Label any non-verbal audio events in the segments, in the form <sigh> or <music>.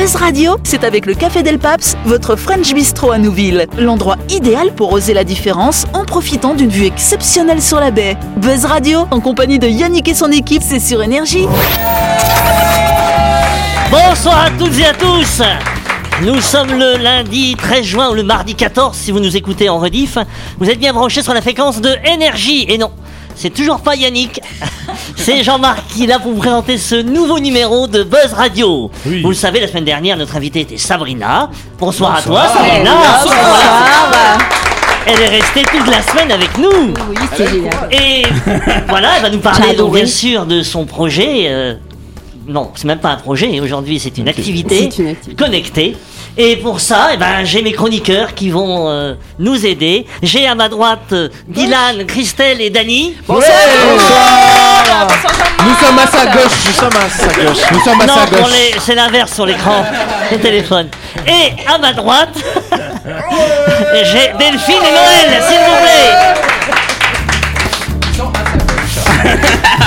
Buzz Radio, c'est avec le Café Del Paps, votre French Bistro à Nouville. L'endroit idéal pour oser la différence en profitant d'une vue exceptionnelle sur la baie. Buzz Radio, en compagnie de Yannick et son équipe, c'est sur Énergie. Bonsoir à toutes et à tous nous sommes le lundi 13 juin ou le mardi 14 si vous nous écoutez en rediff. Vous êtes bien branchés sur la fréquence de énergie. Et non, c'est toujours pas Yannick. <laughs> C'est Jean-Marc qui est là pour vous présenter ce nouveau numéro de Buzz Radio. Vous le savez, la semaine dernière, notre invitée était Sabrina. Bonsoir, à toi, Sabrina. Bonsoir. Elle est restée toute la semaine avec nous. Oui, c'est génial. Et <laughs> voilà, elle va nous parler donc, bien sûr de son projet. euh, non, c'est même pas un projet. Aujourd'hui, c'est une activité C'est une activité. connectée. Et pour ça, eh ben, j'ai mes chroniqueurs qui vont euh, nous aider. J'ai à ma droite euh, Dylan, Christelle et Dany. Nous sommes à sa gauche, nous sommes à sa gauche, nous sommes à non, sa pour gauche. les- c'est l'inverse sur l'écran, <laughs> le téléphone. Et à ma droite, <laughs> j'ai Delphine et Noël, s'il vous plaît.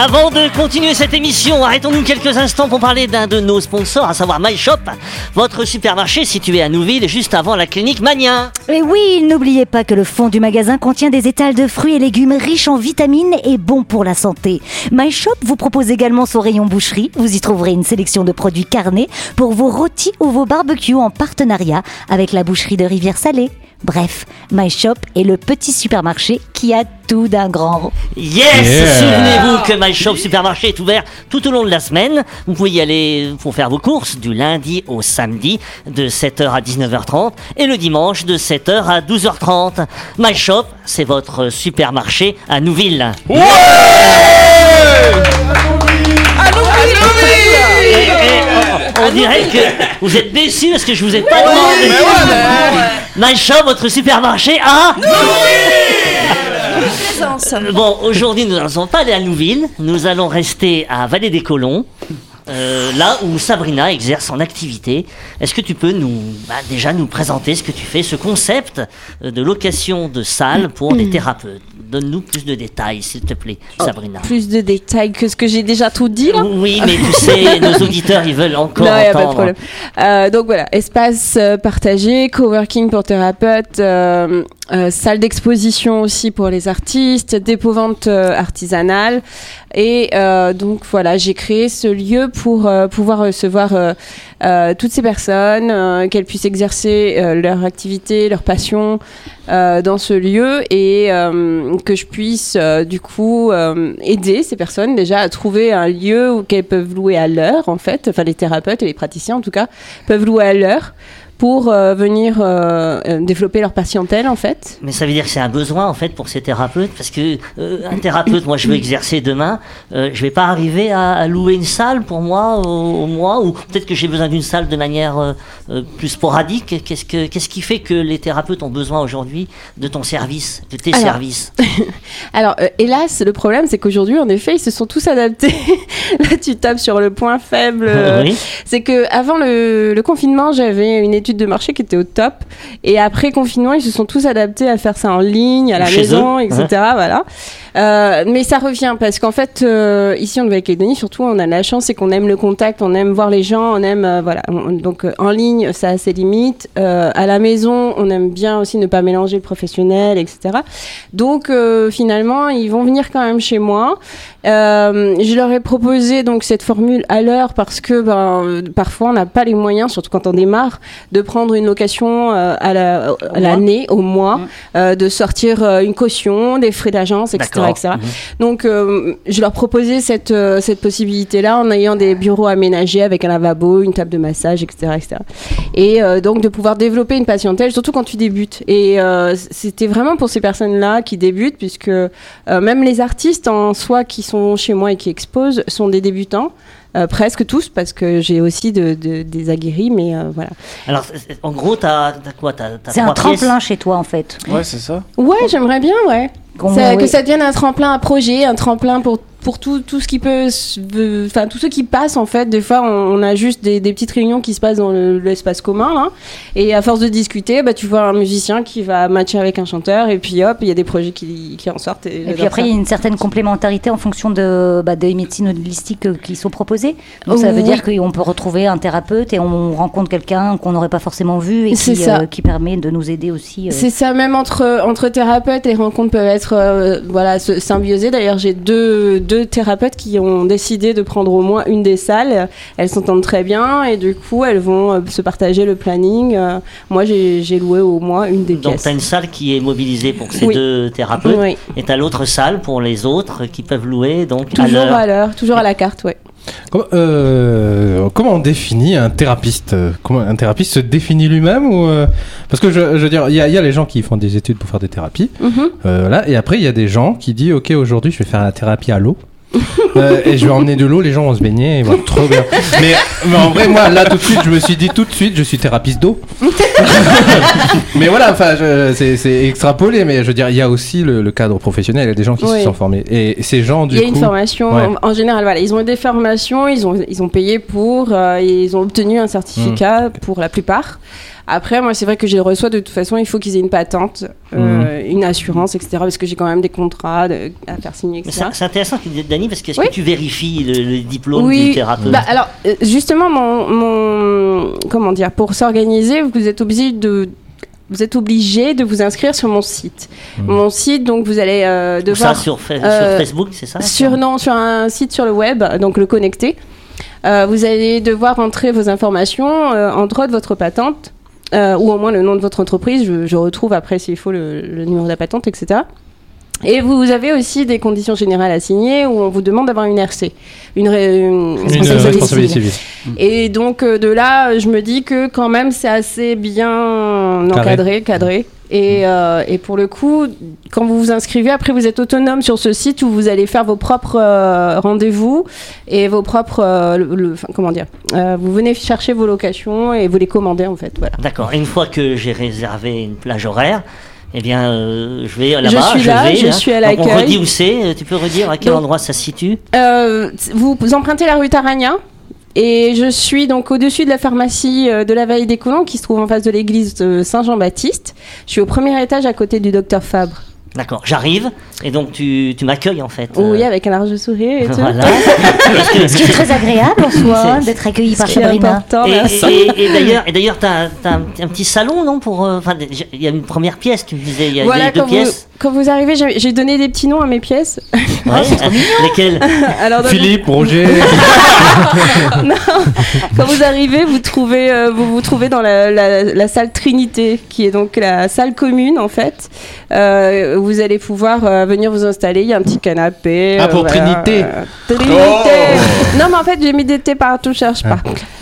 Avant de continuer cette émission, arrêtons-nous quelques instants pour parler d'un de nos sponsors, à savoir MyShop, votre supermarché situé à Nouville, juste avant la clinique Mania. Et oui, n'oubliez pas que le fond du magasin contient des étals de fruits et légumes riches en vitamines et bons pour la santé. My Shop vous propose également son rayon boucherie. Vous y trouverez une sélection de produits carnés pour vos rôtis ou vos barbecues en partenariat avec la boucherie de Rivière-Salée. Bref, My Shop est le petit supermarché qui a tout d'un grand. Yes Yeah. Souvenez-vous que My Shop Supermarché est ouvert tout au long de la semaine. Vous pouvez y aller pour faire vos courses du lundi au samedi de 7h à 19h30 et le dimanche de 7h à 12h30. My Shop, c'est votre supermarché à Nouville. Et- on, on dirait que vous êtes déçus parce que je vous ai pas demandé. Shop, votre supermarché à Euh, Bon, aujourd'hui, nous n'allons pas aller à Nouville. Nous allons rester à Vallée des Colons. Euh, là où Sabrina exerce son activité, est-ce que tu peux nous bah, déjà nous présenter ce que tu fais, ce concept euh, de location de salles pour des thérapeutes? Donne-nous plus de détails, s'il te plaît, Sabrina. Plus de détails que ce que j'ai déjà tout dit là. Oui, mais tu sais, <laughs> nos auditeurs, ils veulent encore Non, y a pas de entendre. problème. Euh, donc voilà, espace euh, partagé, coworking pour thérapeutes, euh, euh, salle d'exposition aussi pour les artistes, dépôt-vente euh, artisanale. Et euh, donc voilà, j'ai créé ce lieu pour euh, pouvoir recevoir toutes ces personnes, qu'elles puissent exercer leur activité, leur passion dans ce lieu et que je puisse du coup aider ces personnes déjà à trouver un lieu où qu'elles peuvent louer à l'heure en fait, enfin les thérapeutes et les praticiens en tout cas peuvent louer à l'heure pour euh, venir euh, euh, développer leur patientèle en fait. Mais ça veut dire que c'est un besoin en fait pour ces thérapeutes parce que euh, un thérapeute, moi je veux exercer demain, je vais pas arriver à, à louer une salle pour moi au, au mois ou peut-être que j'ai besoin d'une salle de manière plus sporadique. Qu'est-ce que qu'est-ce qui fait que les thérapeutes ont besoin aujourd'hui de ton service, de tes Alors, services? <laughs> Alors hélas le problème c'est qu'aujourd'hui en effet ils se sont tous adaptés. <laughs> Là tu tapes sur le point faible. Oui. C'est que avant le, le confinement, j'avais une étude de marché qui était au top. Et après confinement, ils se sont tous adaptés à faire ça en ligne, à la Chez maison, eux, etc. Voilà. Euh, mais ça revient parce qu'en fait, euh, ici en Nouvelle-Calédonie, surtout, on a de la chance, c'est qu'on aime le contact, on aime voir les gens, on aime euh, voilà. On- donc euh, en ligne, ça a ses limites. À la maison, on aime bien aussi ne pas mélanger le professionnel, etc. Donc finalement, ils vont venir quand même chez moi. Je leur ai proposé donc cette formule à l'heure parce que ben, parfois on n'a pas les moyens, surtout quand on démarre, de prendre une location euh, à la- à l'année, au mois, euh, de sortir euh, une caution, des frais d'agence, etc. Etc. Mhm. Donc je leur proposais cette, cette possibilité-là en ayant des bureaux aménagés avec un lavabo, une table de massage, etc. etc. Et donc de pouvoir développer une patientèle, surtout quand tu débutes. Et c'était vraiment pour ces personnes-là qui débutent, puisque même les artistes en soi qui sont chez moi et qui exposent sont des débutants. Euh, presque tous, parce que j'ai aussi de, de- des aguerris, mais euh, voilà. Alors en gros, t'as as quoi C'est un tremplin chez toi en fait. Ouais, c'est ça. Ouais, j'aimerais bien, ouais. Qu'on- Ça- oui. Que ça devienne un tremplin à projet, un tremplin pour, pour tout, tout ce qui peut, enfin tous ceux qui passent en fait. Des fois, on, on a juste des, des petites réunions qui se passent dans le- l'espace commun, là. Et à force de discuter, bah, tu vois un musicien qui va matcher avec un chanteur, et puis hop, il y a des projets qui, qui en sortent. Et, Et puis après, il y a une certaine complémentarité en fonction de, bah, des médecines holistiques euh, qui sont proposées. Donc ça veut dire qu'on peut retrouver un thérapeute et on rencontre quelqu'un qu'on n'aurait pas forcément vu et qui, ça. euh, qui permet de nous aider aussi. euh. C'est ça, même entre, entre thérapeutes, les rencontres peuvent être euh, voilà, symbiosées. D'ailleurs, j'ai deux, deux thérapeutes qui ont décidé de prendre au moins une des salles. Elles s'entendent très bien et du coup, elles vont euh, se partager le planning. Euh, moi, j'ai loué au moins une des Donc pièces. tu as une salle qui est mobilisée pour ces Oui. deux thérapeutes Oui. et tu as l'autre salle pour les autres qui peuvent louer donc à Toujours à l'heure, toujours à la carte, ouais. Comment, euh, comment on définit un thérapeute Comment un thérapeute se définit lui-même ou euh, parce que je, je veux dire, il y, y a les gens qui font des études pour faire des thérapies, Mhm. euh, voilà, et après il y a des gens qui disent ok aujourd'hui je vais faire la thérapie à l'eau. Euh, et je vais emmener de l'eau, les gens vont se baigner, et voilà, trop bien. Mais, mais en vrai, moi, là, tout de suite, je me suis dit tout de suite, je suis thérapeute d'eau. <laughs> mais voilà, enfin, c'est extrapolé, mais je veux dire, il y a aussi le, le cadre professionnel, il y a des gens qui Oui. se sont formés. Et ces gens, du Il y a coup. une formation ouais. en, en général. Voilà, ils ont eu des formations, ils ont ils ont payé pour, euh, ils ont obtenu un certificat pour la plupart. Après, moi, c'est vrai que je les reçois de toute façon. Il faut qu'ils aient une patente, euh, Mm. Une assurance, etc. Parce que j'ai quand même des contrats de- à faire signer, etc. C'est intéressant, ce que dit Dani, parce que est-ce Oui. que tu vérifies le, le diplôme du thérapeute bah, alors euh, justement, mon, mon- comment dire, pour s'organiser, vous êtes obligé de vous êtes obligé de vous inscrire sur mon site. Mon site, donc vous allez euh, devoir ça sur, euh, sur Facebook, c'est ça sur non sur un site sur le web, donc le connecter. Euh, vous allez devoir entrer vos informations, entre autres votre patente, euh, ou au moins le nom de votre entreprise. Je, je retrouve après s'il faut le, le numéro de la patente, etc. Et vous avez aussi des conditions générales à signer où on vous demande d'avoir une RC, une, ré- une Une responsabilité civile. Et donc euh, de là, je me dis que quand même c'est assez bien encadré, cadré. Et, euh, et pour le coup, quand vous vous inscrivez, après vous êtes autonome sur ce site où vous allez faire vos propres euh, rendez-vous et vos propres, euh, le- le- enfin, comment dire, vous venez chercher vos locations et vous les commandez en fait, voilà. D'accord. Une fois que j'ai réservé une plage horaire, eh bien, euh, je vais là-bas. suis là, vais, je hein. suis à Donc, On l'accueil. redit où c'est. Tu peux redire à quel Donc- endroit ça se situe? Euh, vous, vous empruntez la rue Taragna et je suis donc au-dessus de la pharmacie euh, de la Vallée des Colons qui se trouve en face de l'église de Saint-Jean-Baptiste. Je suis au premier étage à côté du docteur Fabre. D'accord. J'arrive et donc tu, tu m'accueilles en fait. Oui, euh, avec un large sourire et <laughs> tout. Voilà. Que- Ce qui est très agréable en soi d'être accueilli par Sabrina. Et, merci. et- et d'ailleurs, et d'ailleurs, t'as, t'as un, un petit salon, non Pour, euh, enfin, il y a une première pièce. Tu me disais, il y a Voilà, deux quand vous, pièces. quand vous arrivez, j'ai donné des petits noms à mes pièces. Ouais, euh, <laughs> lesquelles? Alors, Philippe, Roger. <laughs> quand vous arrivez, vous trouvez, euh, vous vous trouvez dans la, la- la salle Trinité, qui est donc la salle commune en fait. Vous allez pouvoir euh, venir vous installer. Il y a un petit canapé. Ah, euh, pour voilà. Trinité. Euh, Trinité. Non, mais en fait, j'ai mis des T partout, cherche pas.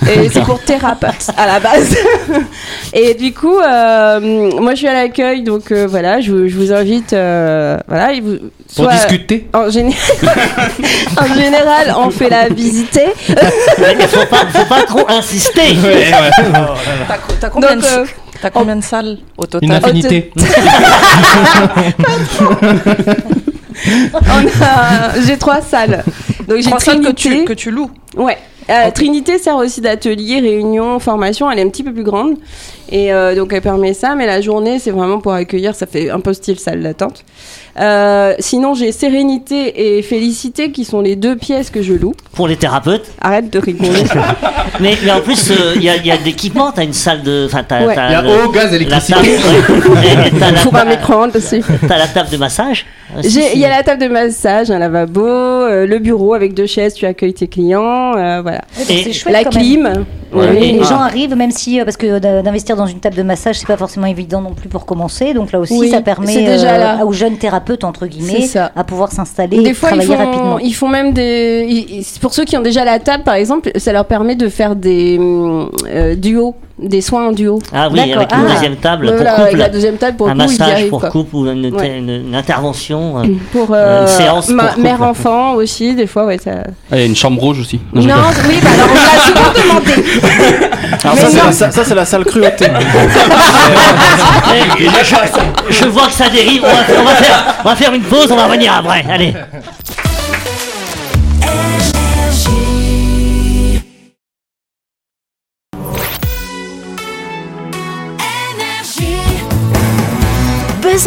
Et c'est pour thérapeute à la base. <laughs> Et du coup, euh, moi, je suis à l'accueil, donc euh, voilà, je, vous- je vous invite, euh, voilà, et vous, Pour soit- discuter. En, géné- <laughs> en général, on fait la visiter. <laughs> Mais faut pas, faut pas trop insister. T'as t'as combien, Donc, de- euh, t'as combien de salles au Une total infinité. <laughs> on a- j'ai trois salles. Donc j'ai Trois salles que Trinité. tu, que tu loues? Ouais. Euh, Trinité sert aussi d'atelier, réunion, formation. Elle est un petit peu plus grande. Et euh, donc elle permet ça. Mais la journée, c'est vraiment pour accueillir. Ça fait un peu style salle d'attente. Euh, sinon, j'ai Sérénité et Félicité qui sont les deux pièces que je loue. Pour les thérapeutes. Arrête de rigoler. <laughs> Mais, mais en plus, euh, il y a, il y a de l'équipement. T'as une salle de. Enfin, t'as, Ouais. t'as Il y a le- eau, gaz, électricité. table, ouais. <laughs> Et t'as la, pour un micro-ondes aussi. t'as la table de massage. Il y a la table de massage, un lavabo, euh, le bureau avec deux chaises, tu accueilles tes clients, euh, voilà. Et C'est chouette La quand même. Les, les Ah. gens arrivent, même si, euh, parce que d'a- d'investir dans une table de massage, c'est pas forcément évident non plus pour commencer. Donc là aussi, Oui, ça permet euh, là. aux jeunes thérapeutes, entre guillemets, à pouvoir s'installer et fois, ils travailler font, rapidement. ils font même des. ils- pour ceux qui ont déjà la table, par exemple, ça leur permet de faire des hum, euh, duos, des soins en duo. Ah oui, avec une Ah. deuxième table pour avec couple. la deuxième table pour un coup, massage pour quoi. couple ou une, Ouais. une- une intervention. euh, Pour Euh, euh, une séance ma- couple. mère-enfant aussi, des fois, ouais. Ça... Ah, il y a une chambre rouge aussi. Non, oui, bah alors on l'a souvent <laughs> demandé. Alors ça, c'est la, sa- ça, c'est la salle cruauté. <laughs> Eh, je, je vois que ça dérive. On va, on va faire, on va faire une pause. On va revenir après. Allez.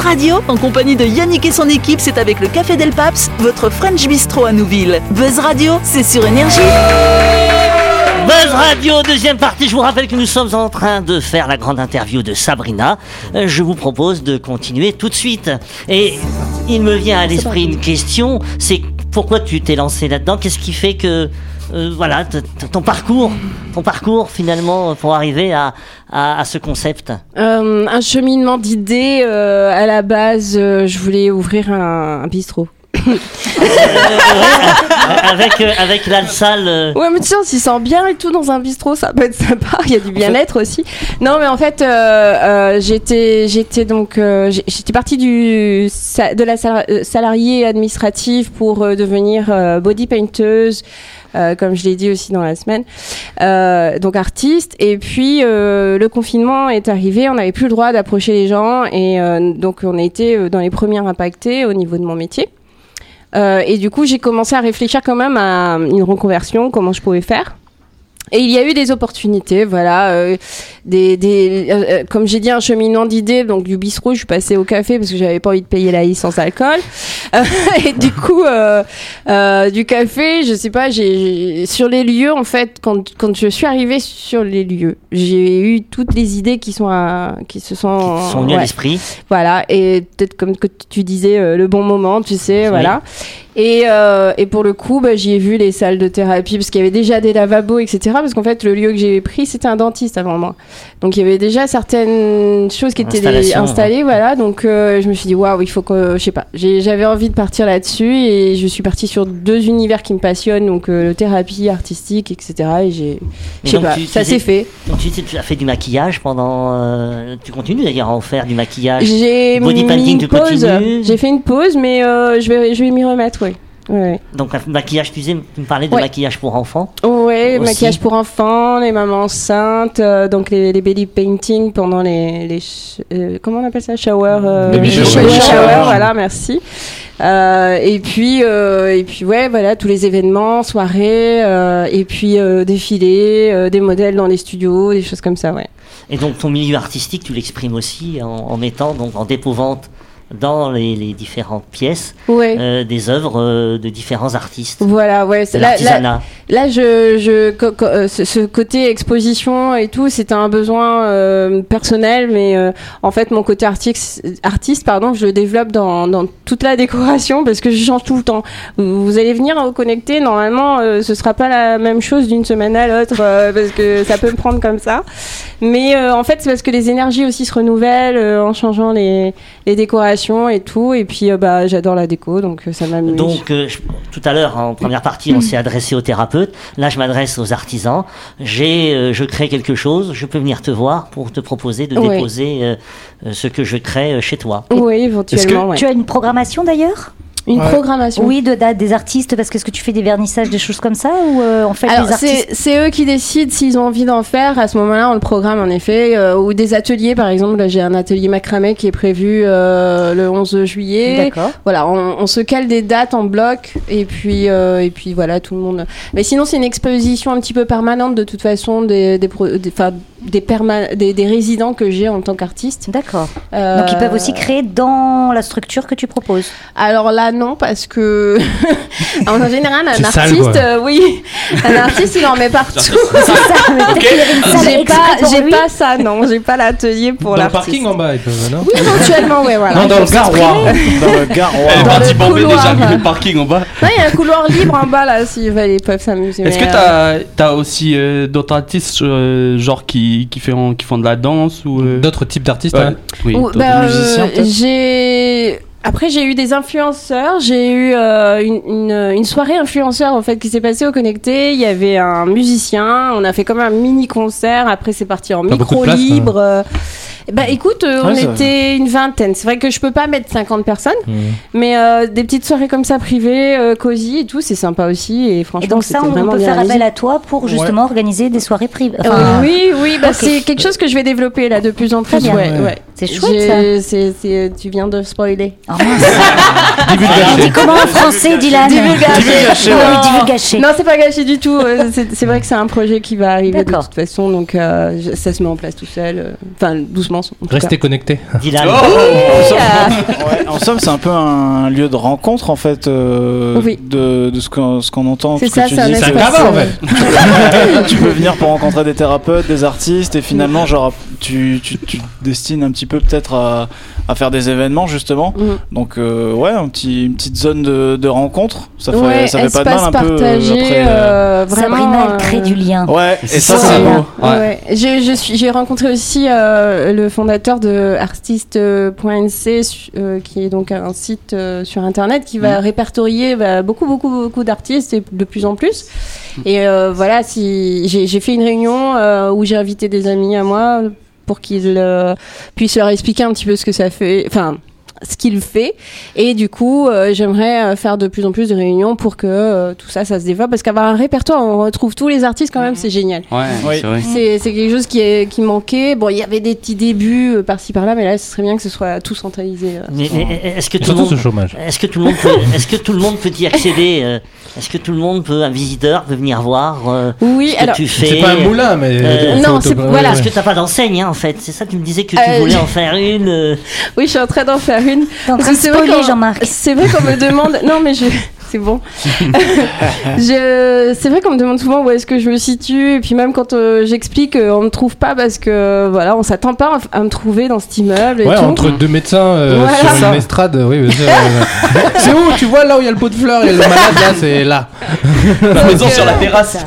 Radio, en compagnie de Yannick et son équipe, c'est avec le Café Del Paps, votre French Bistro à Nouville. Buzz Radio, c'est sur Énergie. Buzz Radio, deuxième partie. Je vous rappelle que nous sommes en train de faire la grande interview de Sabrina. Euh, Je vous propose de continuer tout de suite. Et il me vient à l'esprit une question, c'est pourquoi tu t'es lancé là-dedans? Qu'est-ce qui fait que, euh, voilà, ton parcours, ton parcours finalement pour arriver à, à, à ce concept Euh, un cheminement d'idées. euh, à la base, je voulais ouvrir un, un bistrot. avec avec la salle. Ouais, mais tu sais, on s'y sent bien et tout dans un bistrot, ça peut être sympa. Il y a du bien-être aussi. Non, mais en fait, j'étais, j'étais donc, j'étais partie du de la sal- salariée administrative pour devenir body painteuse. Euh, comme je l'ai dit aussi dans la semaine, Euh, donc artiste. Et puis euh, le confinement est arrivé, on n'avait plus le droit d'approcher les gens, et euh, donc on a été dans les premières impactés au niveau de mon métier. Et du coup, j'ai commencé à réfléchir quand même à une reconversion, comment je pouvais faire. Et il y a eu des opportunités, voilà, euh, des, des, euh, euh, comme j'ai dit, un cheminement d'idées. Donc du bistrot, je suis passée au café parce que j'avais pas envie de payer la licence alcool. Euh, <laughs> et du coup, euh, euh, du café, je sais pas, j'ai sur les lieux en fait, quand quand je suis arrivée sur les lieux, j'ai eu toutes les idées qui sont à, qui se sont, qui sont venues à l'esprit. Voilà, et peut-être comme que tu disais, euh, le bon moment, tu sais, Oui. voilà. Et, euh, et pour le coup, bah, j'y ai vu les salles de thérapie, parce qu'il y avait déjà des lavabos, etc. Parce qu'en fait, le lieu que j'ai pris, c'était un dentiste avant moi. Donc il y avait déjà certaines choses qui étaient installées, voilà. Donc euh, je me suis dit, waouh, il faut que, je sais pas, j'avais envie de partir là-dessus, et je suis partie sur deux univers qui me passionnent, donc euh, le thérapie artistique, etc. Et j'ai, je sais pas, tu- ça s'est fait. Donc tu, tu as fait du maquillage pendant. euh, tu continues d'ailleurs à en faire du maquillage? J'ai Body mis painting, une pause. J'ai fait une pause, mais euh, je vais, je vais m'y remettre, oui. Ouais, Donc un maquillage, tu disais, tu me parlais de Ouais. maquillage pour enfants. Aussi. maquillage pour enfants, les mamans enceintes, euh, donc les, les belly painting pendant les, euh, comment on appelle ça, shower, euh, Baby shower, shower. shower, Shower. voilà, merci. Euh, et puis euh, et puis ouais, voilà tous les événements, soirées, euh, et puis euh, défilés, euh, des modèles dans les studios, des choses comme ça, ouais. Et donc ton milieu artistique, tu l'exprimes aussi en, en mettant donc en dépôt-vente dans les, les différentes pièces Ouais. euh, des œuvres euh, de différents artistes. Voilà, ouais. De là- là- l'artisanat. Là, je, je, co- co- euh, ce, ce côté exposition et tout, c'était un besoin euh, personnel, mais en fait, mon côté artiste, artiste, pardon, je le développe dans, dans toute la décoration parce que je change tout le temps. Vous, vous allez venir vous connecter, normalement, ce sera pas la même chose d'une semaine à l'autre parce que ça peut me prendre comme ça. Mais en fait, c'est parce que les énergies aussi se renouvellent en changeant les, les décorations et tout. Et puis, euh, bah, j'adore la déco, donc euh, ça m'amuse. Donc, euh, je- tout à l'heure, en première partie, on s'est adressé aux thérapeutes. Là, je m'adresse aux artisans. J'ai, euh, je crée quelque chose. Je peux venir te voir pour te proposer de Ouais. déposer ce que je crée chez toi. oui, éventuellement, ouais. Tu as une programmation d'ailleurs? Une Ouais. programmation. Oui, de date des artistes, parce que est-ce que tu fais des vernissages, des choses comme ça, ou euh, en fait Alors, les artistes c'est eux qui décident s'ils ont envie d'en faire. À ce moment-là, on le programme en effet. euh, ou des ateliers, par exemple. Là, j'ai un atelier macramé qui est prévu euh, le 11 juillet. D'accord. Voilà, on, on se cale des dates en bloc. Et puis, euh, et puis voilà, tout le monde. Mais sinon, c'est une exposition un petit peu permanente de toute façon des, des, pro- des, des, perma- des, des résidents que j'ai en tant qu'artiste. D'accord. Euh, Donc ils peuvent aussi créer dans la structure que tu proposes. Alors là, non, parce que <laughs> en général, un sale, artiste, euh, oui, un artiste, il en met partout. <laughs> Ça, salle J'ai pas, j'ai ça, non, j'ai pas l'atelier pour Dans le l'artiste. parking en bas, ils peuvent, non Oui, éventuellement, voilà. Non, dans le garoir. Dans le garoir. Elle est Dans partie le bomber couloir. déjà le parking en bas. Non, il y a un couloir libre en bas là, s'ils veulent, ils peuvent s'amuser. Est-ce que euh, t'as as aussi euh, d'autres artistes euh, genre qui, qui, font, qui font de la danse ou euh, D'autres types d'artistes ouais, hein. oui, ou- bah, euh, musiciens, j'ai. Après, j'ai eu des influenceurs. J'ai eu euh, une, une, une soirée influenceur en fait qui s'est passée au Connecté. Il y avait un musicien. On a fait comme un mini concert. Après, c'est parti en micro place, libre. euh. Bah écoute, euh, Ouais, on était une vingtaine. C'est vrai que je peux pas mettre 50 personnes, Mmh. mais euh, des petites soirées comme ça privées, euh, cosy et tout, c'est sympa aussi. Et franchement, Et donc ça, on peut faire réalisé. appel à toi pour justement organiser des soirées privées. Enfin, oui, oui, bah c'est quelque chose que je vais développer là de plus en Très plus. bien. Ouais, Ouais. ouais. C'est chouette ça. C'est- c'est- tu viens de spoiler. Oh, On dit comment en français, Dylan Divulgaché. Non. divulgaché. Non, c'est pas gâché du tout. Euh, C'est c'est vrai que c'est un projet qui va arriver de toute façon, donc euh, ça se met en place tout seul. euh, Enfin, doucement. en tout Restez cas. connectés. Dylan. En somme, Ah. ouais, en somme, c'est un peu un lieu de rencontre en fait euh, Oui. de, de ce qu'on ce qu'on entend. C'est ça, tu c'est un espace, en euh, fait. <laughs> tu peux venir pour rencontrer des thérapeutes, des artistes, et finalement, genre, tu, tu, tu te destines un petit peu peut-être à, à faire des événements justement. Mhm. Donc, euh, ouais, un petit, une petite zone de, de rencontre. Ça fait, ouais, ça fait pas de mal un peu. euh, après, euh, euh, vraiment. Sabrina, elle crée du lien. Ouais, et ça, ça, c'est beau. bien. Ouais. J'ai, je suis, j'ai rencontré aussi euh, le fondateur de artiste.nc, euh, qui est donc un site euh, sur internet qui va répertorier bah, beaucoup, beaucoup, beaucoup d'artistes et de plus en plus. Et euh, voilà, si j'ai, j'ai fait une réunion euh, où j'ai invité des amis à moi pour qu'ils euh, puissent leur expliquer un petit peu ce que ça fait, enfin ce qu'il fait et du coup euh, j'aimerais euh, faire de plus en plus de réunions pour que euh, tout ça ça se développe parce qu'avoir un répertoire on retrouve tous les artistes quand même c'est génial Ouais, Oui. c'est vrai. c'est quelque chose qui, est, qui manquait. Bon, il y avait des petits débuts euh, par-ci par-là, mais là, ce serait bien que ce soit tout centralisé. euh. Mais, mais est-ce que tout ce est-ce que tout le monde peut est-ce que tout le monde peut y accéder Est-ce que tout le monde peut un visiteur peut venir voir euh, Oui, ce que alors. tu fais C'est pas un moulin, mais. Euh, non, c'est- voilà. Parce que t'as pas d'enseigne, hein, en fait? C'est ça, tu me disais que tu Euh, voulais en faire une. euh, Oui, je suis en train d'en faire une. C'est vrai qu'on me demande. Non, mais je. C'est bon. <laughs> je... C'est vrai qu'on me demande souvent où est-ce que je me situe. Et puis même quand euh, j'explique, euh, on me trouve pas parce que voilà, on s'attend pas à me trouver dans cet immeuble. Et Ouais, tout. entre deux médecins euh, Voilà. sur Ça. une estrade, oui. sûr, ouais. <laughs> c'est où Tu vois là où il y a le pot de fleurs et le malade là, c'est là. La maison sur la euh, terrasse.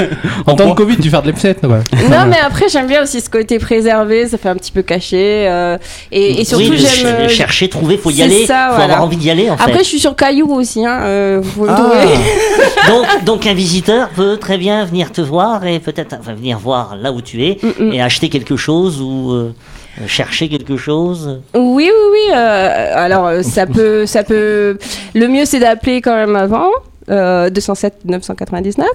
En temps de Covid, tu fais de l'epsète, quoi. Non, mais après, j'aime bien aussi ce côté préservé, ça fait un petit peu caché. euh, et, et surtout, oui, j'aime. ch- euh, chercher, trouver, faut y c'est aller, ça, faut voilà. avoir envie d'y aller en fait. Après, je suis sur Caillou aussi, hein. euh, Ah. <laughs> donc, donc un visiteur peut très bien venir te voir et peut-être enfin, venir voir là où tu es Mm, mm. et acheter quelque chose ou euh, chercher quelque chose. Oui, oui, oui. euh, alors, ça peut, ça peut. Le mieux, c'est d'appeler quand même avant. Euh, 207 999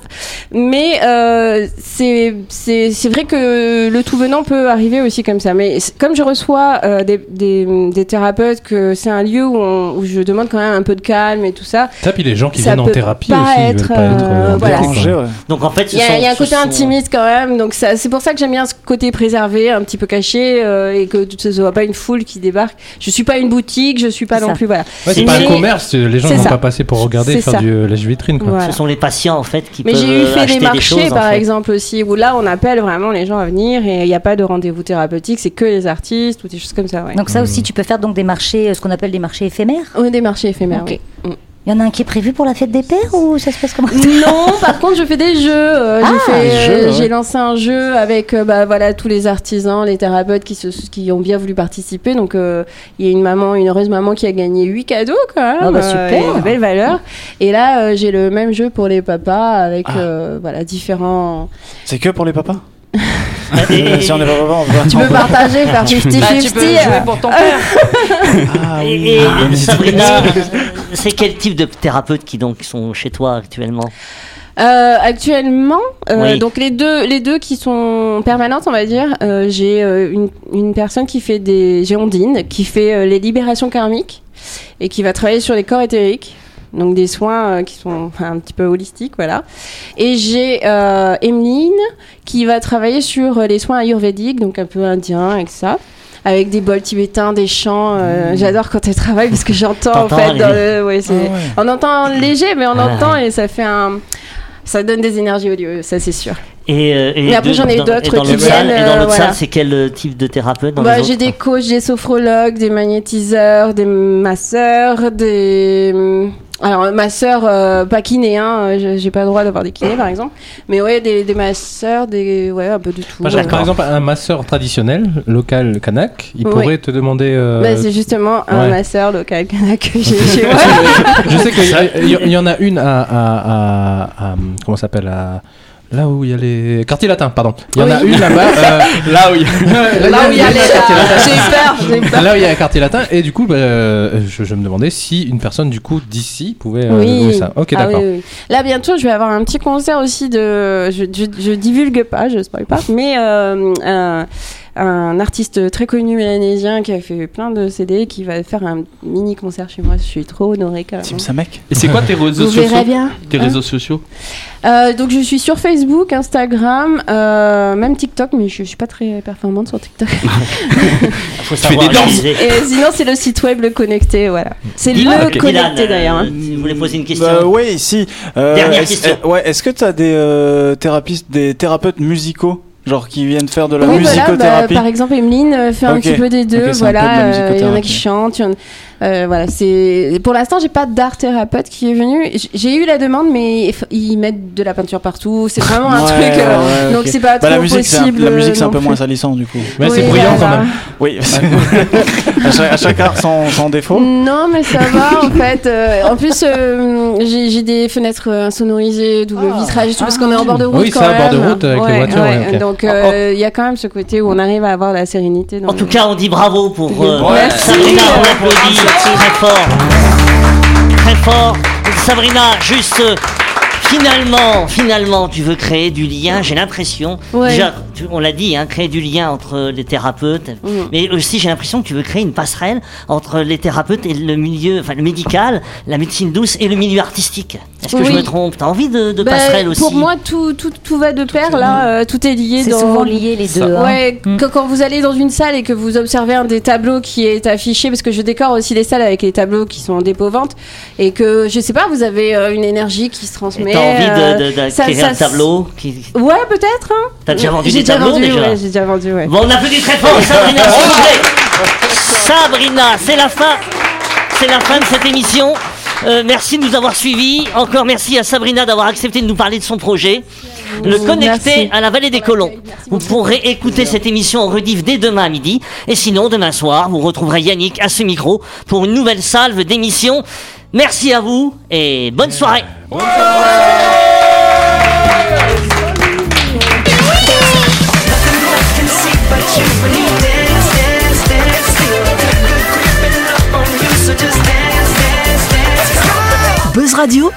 mais euh, c'est c'est c'est vrai que le tout venant peut arriver aussi comme ça mais comme je reçois euh, des, des, des thérapeutes que c'est un lieu où, on- où je demande quand même un peu de calme et tout ça Ça, puis les gens qui Ça viennent en thérapie pas aussi, ils être, veulent pas être euh, euh, voilà. Dérangé, ouais. Donc en fait, Il y, a, sont- il y a un côté sont- intimiste quand même, donc c'est pour ça que j'aime bien ce côté préservé, un petit peu caché, euh, et que ce soit pas une foule qui débarque. Je suis pas une boutique, je suis pas non ça. plus, voilà. Ouais, c'est pas un commerce, les gens ne vont pas passer pour regarder faire ça. du quoi. Voilà. Ce sont les patients en fait qui Mais peuvent j'ai eu fait acheter des marchés, choses, en par fait. exemple, aussi, où là, on appelle vraiment les gens à venir, et il n'y a pas de rendez-vous thérapeutique, c'est que les artistes, ou des choses comme ça, ouais. Donc ça aussi, tu peux faire donc des marchés, euh, ce qu'on appelle des marchés éphémères? Oui, des marchés éphémères, Ok. oui. Il y en a un qui est prévu pour la fête des pères ou ça se passe comment Non, par contre, je fais des jeux. euh, Ah, j'ai fait, des jeux, euh, ouais. j'ai lancé un jeu avec euh, bah, voilà tous les artisans, les thérapeutes qui se, qui ont bien voulu participer. Donc euh, il y a une maman, une heureuse maman qui a gagné 8 cadeaux quand même. Ah bah, super. et de belles valeurs. Et là, euh, j'ai le même jeu pour les papas avec Ah. euh, voilà différents. C'est que pour les papas <laughs> Et- Si on n'est pas papa, on peut Tu peux partager, faire 50-50. Bah, tu peux jouer pour ton père. <laughs> Ah Et, oui. et, Ah, mais c'est Sabrina, c'est quel type de thérapeutes qui donc sont chez toi actuellement Euh, actuellement, euh, Oui. donc les deux, les deux qui sont permanentes, on va dire, euh, j'ai une, une personne qui fait des géondines, qui fait les libérations karmiques et qui va travailler sur les corps éthériques. Donc des soins qui sont enfin, un petit peu holistiques, voilà. Et j'ai Emeline qui va travailler sur les soins ayurvédiques, donc un peu indiens et ça. Avec des bols tibétains, des chants. euh, J'adore quand elle travaille parce que j'entends en fait. les- Dans le, ouais, c'est- Ah ouais. On entend léger, mais on Ah. entend et ça fait un. Ça donne des énergies audio, ça c'est sûr. Et, euh, et Mais après, j'en ai dans- d'autres et dans qui viennent, Et dans euh, l'autre voilà. salle, c'est quel euh, type de thérapeute dans Bah, j'ai des coachs, des sophrologues, des magnétiseurs, des masseurs, des. hum, Alors, masseurs, euh, pas kinés, hein, j'ai- pas le droit d'avoir des kinés par exemple. Mais ouais, des, des masseurs, des. Ouais, un peu de tout. Moi, par exemple un masseur traditionnel, local kanak, il Oui. pourrait te demander. euh, Bah, c'est justement un ouais. masseur local kanak que j'ai <laughs> chez moi. je sais qu'il y, y- y en a une à. à, à- à- comment ça s'appelle à- Là où il y a les. Quartier latin, pardon. Il y en a une là-bas. <laughs> euh, Là oui. Là où il y a les. quartier latin. J'ai eu peur. Là où il y a un quartier latin, et du coup, bah, euh, je, je me demandais si une personne du coup d'ici pouvait euh, ça. Ok, Ah d'accord. oui, oui. Là, bientôt, je vais avoir un petit concert aussi de. Je, je, je divulgue pas, je spoil pas, mais euh, un, artiste très connu mélanésien qui a fait plein de CD, qui va faire un mini concert chez moi. Je suis trop honorée quand Tim Samek. Et c'est quoi tes réseaux Vous sociaux verrez bien. Tes Hein réseaux sociaux Euh, donc je suis sur Facebook, Instagram, euh, même TikTok, mais je, je suis pas très performante sur TikTok. <laughs> <laughs> Faut fais des savoir danses. Et sinon c'est le site web le connecté, voilà. C'est le connecté Dylan, d'ailleurs. hein. euh, Vous voulez poser une question Bah, oui, si. Euh, Dernière est-ce- question. euh, ouais, est-ce que tu as euh, des thérapeutes musicaux, genre qui viennent faire de la Oui, voilà, bah, musicothérapie par exemple, Emeline euh, fait un petit peu des deux. Voilà, euh, il y en a qui chantent. il y en- voilà, c'est pour l'instant, j'ai pas d'art thérapeute qui est venu. J'ai eu la demande, mais ils mettent de la peinture partout. C'est vraiment un Ouais, truc. euh, ouais, donc ok. c'est pas Bah, trop la musique, c'est un, possible. la musique, c'est un peu moins salissant du coup. Ouais, c'est bruyant quand même. Oui, <laughs> à, chaque, à chaque art son, son défaut. Non, mais ça va en fait. Euh, en plus, euh, j'ai des fenêtres euh, insonorisées, double vitrage et tout, parce qu'on est en bord de route Oui, c'est même. bord de route avec les voitures, ouais. ouais, ok. Donc euh, il y a quand même ce côté où on arrive à avoir la sérénité. Dans En tout cas, on dit bravo pour euh, Merci. Sabrina. On applaudit très fort. Très fort. Sabrina, juste. euh, Finalement, finalement, tu veux créer du lien, j'ai l'impression. Ouais. Déjà, tu- on l'a dit, hein, créer du lien entre les thérapeutes. Mhm. Mais aussi, j'ai l'impression que tu veux créer une passerelle entre les thérapeutes et le milieu, enfin le médical, la médecine douce et le milieu artistique. Est-ce que je me trompe? T'as envie de, de Bah, passerelle aussi? Pour moi, tout, tout, tout va de pair, là, euh, tout est lié. C'est dans... souvent lié les deux. hein. Ouais, que- quand vous allez dans une salle et que vous observez un des tableaux qui est affiché, parce que je décore aussi les salles avec les tableaux qui sont en dépôt-vente, et que, je sais pas, vous avez euh, une énergie qui se Et transmet. T'as envie de, de, euh, de ça- créer ça un tableau qui... Ouais, peut-être. Hein. T'as déjà vendu J'ai des tableaux vendu, déjà ouais, J'ai déjà vendu, ouais. Bon, on applaudit très fort Sabrina, s'il vous plaît. Sabrina, c'est la fin. C'est la fin de cette émission. Euh, merci de nous avoir suivis. Encore merci à Sabrina d'avoir accepté de nous parler de son projet. Le connecter Merci. à la vallée des colons. Vous pourrez écouter cette émission en rediff dès demain à midi. Et sinon, demain soir, vous retrouverez Yannick à ce micro pour une nouvelle salve d'émissions. Merci à vous et bonne soirée. Buzz